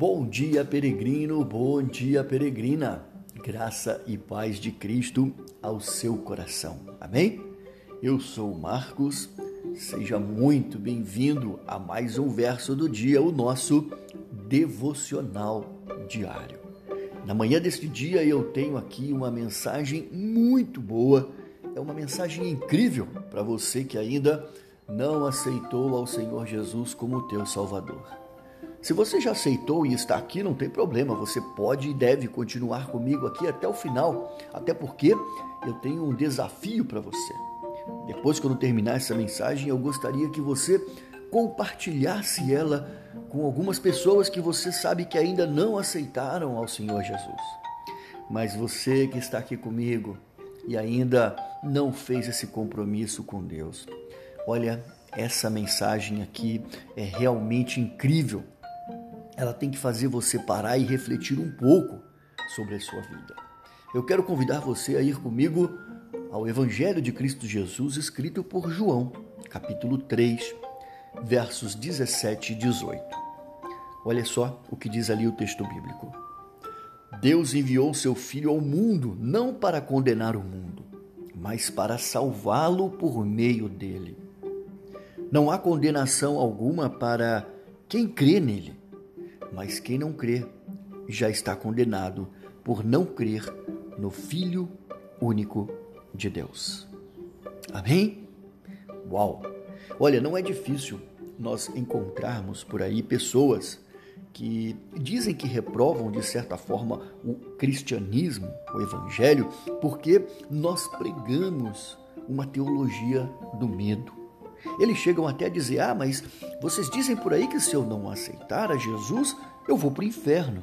Bom dia, peregrino, bom dia, peregrina. Graça e paz de Cristo ao seu coração. Amém? Eu sou Marcos. Seja muito bem-vindo a mais um verso do dia, o nosso devocional diário. Na manhã deste dia eu tenho aqui uma mensagem muito boa, é uma mensagem incrível para você que ainda não aceitou ao Senhor Jesus como teu Salvador. Se você já aceitou e está aqui, não tem problema, você pode e deve continuar comigo aqui até o final, até porque eu tenho um desafio para você. Depois, quando terminar essa mensagem, eu gostaria que você compartilhasse ela com algumas pessoas que você sabe que ainda não aceitaram ao Senhor Jesus. Mas você que está aqui comigo e ainda não fez esse compromisso com Deus, olha, essa mensagem aqui é realmente incrível. Ela tem que fazer você parar e refletir um pouco sobre a sua vida. Eu quero convidar você a ir comigo ao Evangelho de Cristo Jesus, escrito por João, capítulo 3, versos 17 e 18. Olha só o que diz ali o texto bíblico. Deus enviou seu Filho ao mundo não para condenar o mundo, mas para salvá-lo por meio dele. Não há condenação alguma para quem crê nele, mas quem não crê já está condenado por não crer no Filho único de Deus. Amém? Uau! Olha, não é difícil nós encontrarmos por aí pessoas que dizem que reprovam de certa forma o cristianismo, o evangelho, porque nós pregamos uma teologia do medo. Eles chegam até a dizer: Ah, mas vocês dizem por aí que se eu não aceitar a Jesus, eu vou para o inferno.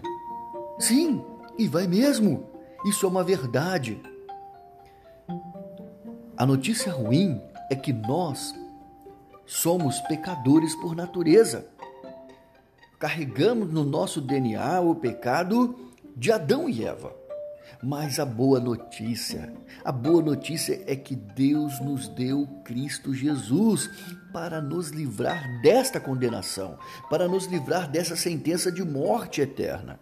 Sim, e vai mesmo. Isso é uma verdade. A notícia ruim é que nós somos pecadores por natureza. Carregamos no nosso DNA o pecado de Adão e Eva. Mas a boa notícia, a boa notícia é que Deus nos deu Cristo Jesus para nos livrar desta condenação, para nos livrar dessa sentença de morte eterna.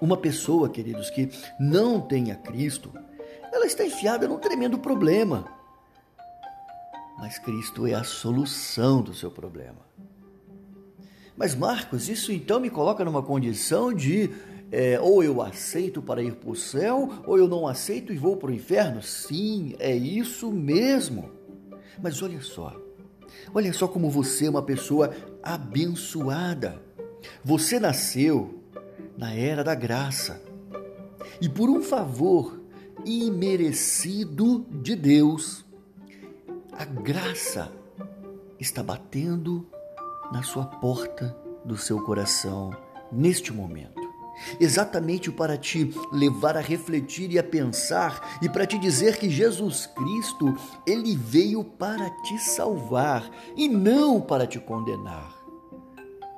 Uma pessoa, queridos, que não tenha Cristo, ela está enfiada num tremendo problema. Mas Cristo é a solução do seu problema. Mas, Marcos, isso então me coloca numa condição de é, ou eu aceito para ir para o céu, ou eu não aceito e vou para o inferno? Sim, é isso mesmo. Mas olha só, olha só como você é uma pessoa abençoada. Você nasceu na era da graça. E por um favor imerecido de Deus, a graça está batendo na sua porta do seu coração neste momento. Exatamente para te levar a refletir e a pensar e para te dizer que Jesus Cristo, ele veio para te salvar e não para te condenar.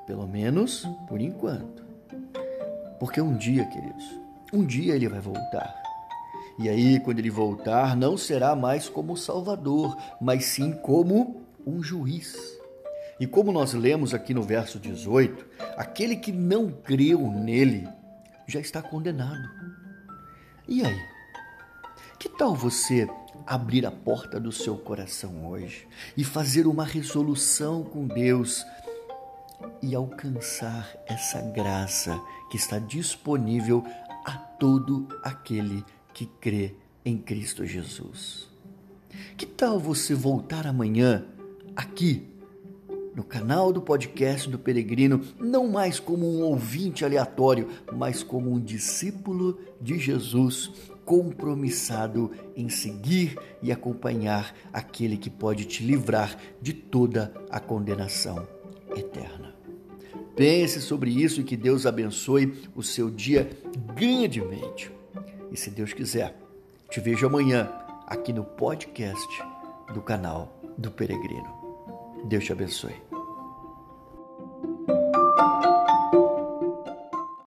Pelo menos por enquanto. Porque um dia, queridos, um dia ele vai voltar. E aí, quando ele voltar, não será mais como Salvador, mas sim como um juiz e como nós lemos aqui no verso 18, aquele que não creu nele já está condenado. E aí? Que tal você abrir a porta do seu coração hoje e fazer uma resolução com Deus e alcançar essa graça que está disponível a todo aquele que crê em Cristo Jesus? Que tal você voltar amanhã aqui no canal do podcast do Peregrino, não mais como um ouvinte aleatório, mas como um discípulo de Jesus compromissado em seguir e acompanhar aquele que pode te livrar de toda a condenação eterna. Pense sobre isso e que Deus abençoe o seu dia grandemente. E se Deus quiser, te vejo amanhã aqui no podcast do canal do Peregrino. Deus te abençoe.